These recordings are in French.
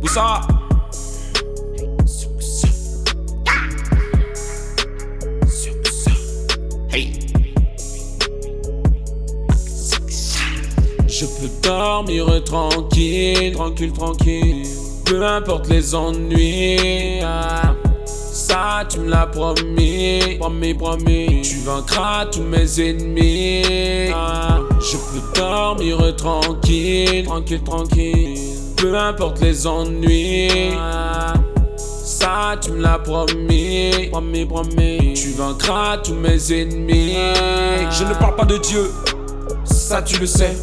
Boussa. Hey. Je peux dormir tranquille, tranquille, tranquille. Peu importe les ennuis. ah. Ça, tu me l'as promis, promis, promis. Tu vaincras tous mes ennemis. ah. Je peux dormir tranquille, tranquille, tranquille. Peu importe les ennuis. Ça, tu me l'as promis, promis, promis. Tu vaincras tous mes ennemis. Je ne parle pas de Dieu, ça tu le sais.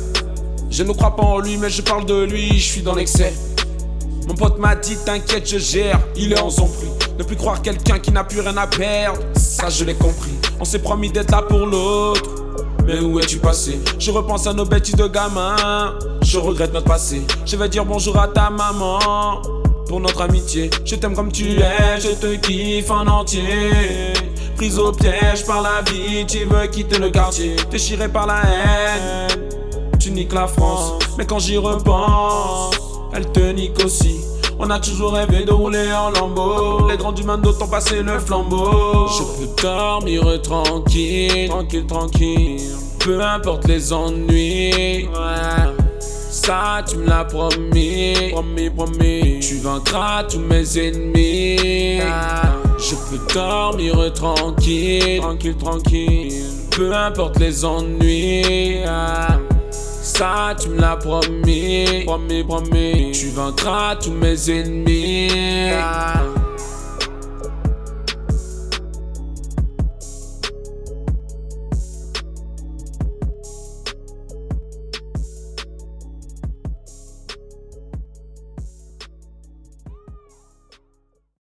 Je ne crois pas en lui, mais je parle de lui, je suis dans l'excès. Mon pote m'a dit t'inquiète je gère, il est en son prix Ne plus croire quelqu'un qui n'a plus rien à perdre, ça je l'ai compris On s'est promis d'être là pour l'autre mais où es-tu passé? Je repense à nos bêtises de gamin. Je regrette notre passé. Je vais dire bonjour à ta maman. Pour notre amitié. Je t'aime comme tu es. Je te kiffe en entier. Prise au piège par la vie. Tu veux quitter le quartier. Déchiré par la haine. Tu niques la France. Mais quand j'y repense, elle te nique aussi. On a toujours rêvé de rouler en lambeau. Les grands du monde ont passé le flambeau. Je peux dormir tranquille, tranquille, tranquille. Peu importe les ennuis. Ouais. Ça, tu me l'as promis, promis, promis. Tu vaincras tous mes ennemis. Je peux dormir tranquille, tranquille, tranquille. Peu importe les ennuis. Tu me l'as promis, promis, promis. Tu vaincras tous mes ennemis.